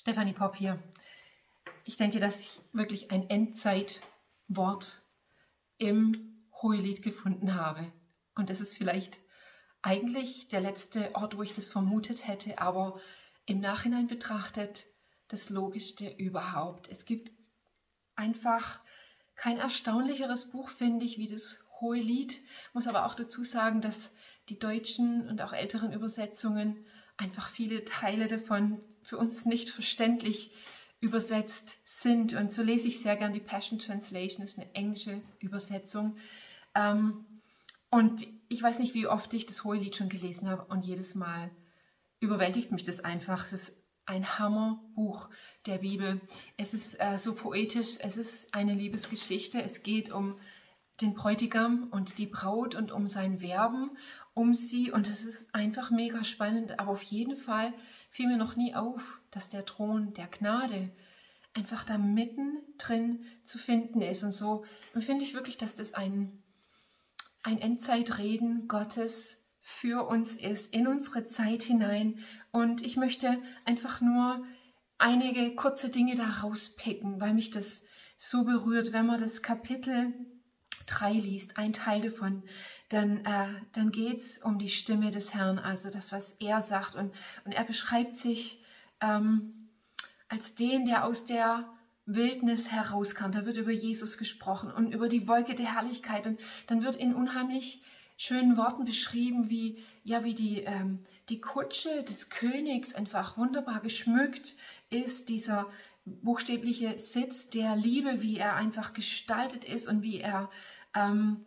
Stefanie Popp hier. Ich denke, dass ich wirklich ein Endzeitwort im Hohelied gefunden habe. Und das ist vielleicht eigentlich der letzte Ort, wo ich das vermutet hätte, aber im Nachhinein betrachtet das Logischste überhaupt. Es gibt einfach kein erstaunlicheres Buch, finde ich, wie das Hohelied. Muss aber auch dazu sagen, dass die deutschen und auch älteren Übersetzungen einfach viele Teile davon für uns nicht verständlich übersetzt sind. Und so lese ich sehr gern die Passion Translation, das ist eine englische Übersetzung. Ähm, und ich weiß nicht, wie oft ich das Hohelied schon gelesen habe und jedes Mal überwältigt mich das einfach. Es ist ein Hammerbuch der Bibel. Es ist äh, so poetisch, es ist eine Liebesgeschichte. Es geht um den Bräutigam und die Braut und um sein Werben um sie und es ist einfach mega spannend. Aber auf jeden Fall fiel mir noch nie auf, dass der Thron der Gnade einfach da mittendrin zu finden ist. Und so empfinde ich wirklich, dass das ein, ein Endzeitreden Gottes für uns ist, in unsere Zeit hinein. Und ich möchte einfach nur einige kurze Dinge da rauspicken, weil mich das so berührt, wenn man das Kapitel 3 liest, ein Teil davon, dann, äh, dann geht es um die Stimme des Herrn, also das, was er sagt. Und, und er beschreibt sich ähm, als den, der aus der Wildnis herauskam. Da wird über Jesus gesprochen und über die Wolke der Herrlichkeit. Und dann wird in unheimlich schönen Worten beschrieben, wie, ja, wie die, ähm, die Kutsche des Königs einfach wunderbar geschmückt ist, dieser buchstäbliche Sitz der Liebe, wie er einfach gestaltet ist und wie er ähm,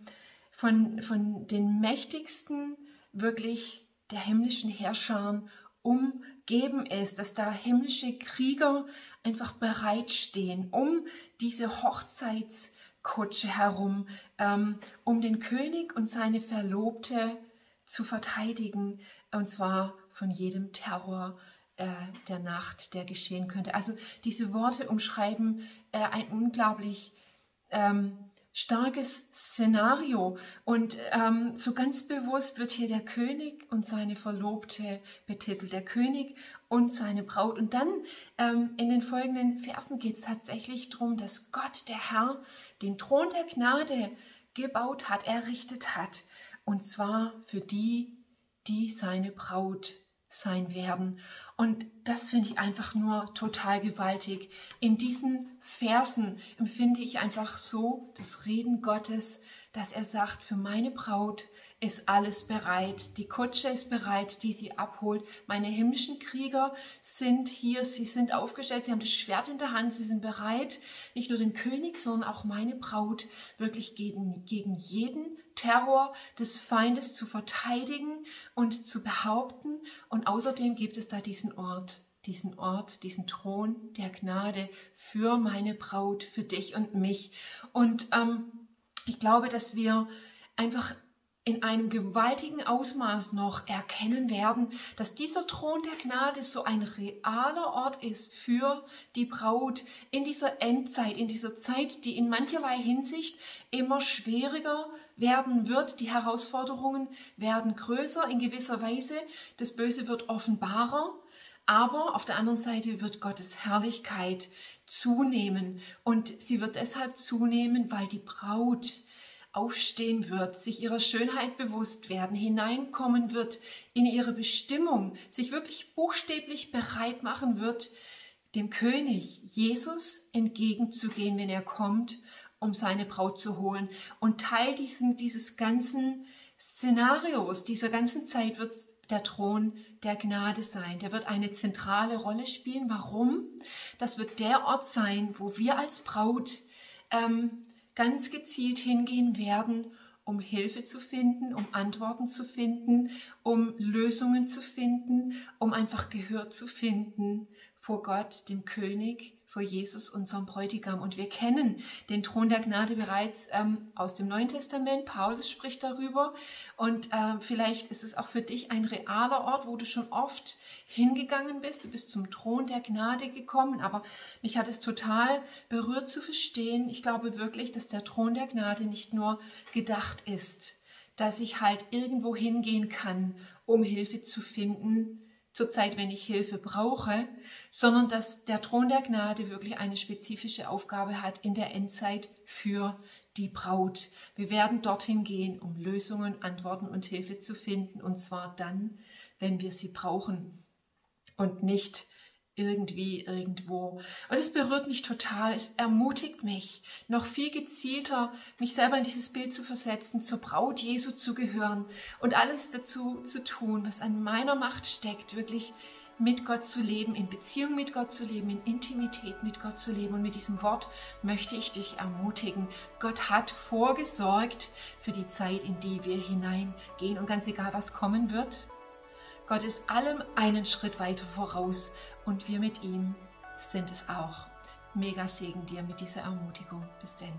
von, von den mächtigsten wirklich der himmlischen Herrscher umgeben ist, dass da himmlische Krieger einfach bereitstehen, um diese Hochzeitskutsche herum, ähm, um den König und seine Verlobte zu verteidigen, und zwar von jedem Terror äh, der Nacht, der geschehen könnte. Also diese Worte umschreiben äh, ein unglaublich ähm, starkes Szenario. Und ähm, so ganz bewusst wird hier der König und seine Verlobte betitelt. Der König und seine Braut. Und dann ähm, in den folgenden Versen geht es tatsächlich darum, dass Gott, der Herr, den Thron der Gnade gebaut hat, errichtet hat. Und zwar für die, die seine Braut sein werden. Und das finde ich einfach nur total gewaltig. In diesen Versen empfinde ich einfach so das Reden Gottes, dass er sagt, für meine Braut ist alles bereit. Die Kutsche ist bereit, die sie abholt. Meine himmlischen Krieger sind hier, sie sind aufgestellt, sie haben das Schwert in der Hand, sie sind bereit, nicht nur den König, sondern auch meine Braut wirklich gegen, gegen jeden Terror des Feindes zu verteidigen und zu behaupten. Und außerdem gibt es da diesen Ort, diesen Ort, diesen Thron der Gnade für meine Braut, für dich und mich. Und ähm, ich glaube, dass wir einfach in einem gewaltigen Ausmaß noch erkennen werden, dass dieser Thron der Gnade so ein realer Ort ist für die Braut in dieser Endzeit, in dieser Zeit, die in mancherlei Hinsicht immer schwieriger werden wird. Die Herausforderungen werden größer in gewisser Weise. Das Böse wird offenbarer. Aber auf der anderen Seite wird Gottes Herrlichkeit zunehmen und sie wird deshalb zunehmen, weil die Braut aufstehen wird, sich ihrer Schönheit bewusst werden, hineinkommen wird in ihre Bestimmung, sich wirklich buchstäblich bereit machen wird, dem König Jesus entgegenzugehen, wenn er kommt, um seine Braut zu holen. Und Teil diesen, dieses ganzen Szenarios, dieser ganzen Zeit wird der Thron der Gnade sein. Der wird eine zentrale Rolle spielen. Warum? Das wird der Ort sein, wo wir als Braut ähm, ganz gezielt hingehen werden, um Hilfe zu finden, um Antworten zu finden, um Lösungen zu finden, um einfach Gehör zu finden vor Gott, dem König, vor Jesus, unserem Bräutigam. Und wir kennen den Thron der Gnade bereits ähm, aus dem Neuen Testament. Paulus spricht darüber. Und äh, vielleicht ist es auch für dich ein realer Ort, wo du schon oft hingegangen bist. Du bist zum Thron der Gnade gekommen. Aber mich hat es total berührt zu verstehen. Ich glaube wirklich, dass der Thron der Gnade nicht nur gedacht ist, dass ich halt irgendwo hingehen kann, um Hilfe zu finden, zur Zeit, wenn ich Hilfe brauche, sondern dass der Thron der Gnade wirklich eine spezifische Aufgabe hat in der Endzeit für die Braut. Wir werden dorthin gehen, um Lösungen, Antworten und Hilfe zu finden, und zwar dann, wenn wir sie brauchen und nicht irgendwie irgendwo. Und es berührt mich total, es ermutigt mich, noch viel gezielter mich selber in dieses Bild zu versetzen, zur Braut Jesu zu gehören und alles dazu zu tun, was an meiner Macht steckt, wirklich mit Gott zu leben, in Beziehung mit Gott zu leben, in Intimität mit Gott zu leben. Und mit diesem Wort möchte ich dich ermutigen. Gott hat vorgesorgt für die Zeit, in die wir hineingehen. Und ganz egal, was kommen wird, Gott ist allem einen Schritt weiter voraus und wir mit ihm sind es auch. Mega Segen dir mit dieser Ermutigung. Bis denn.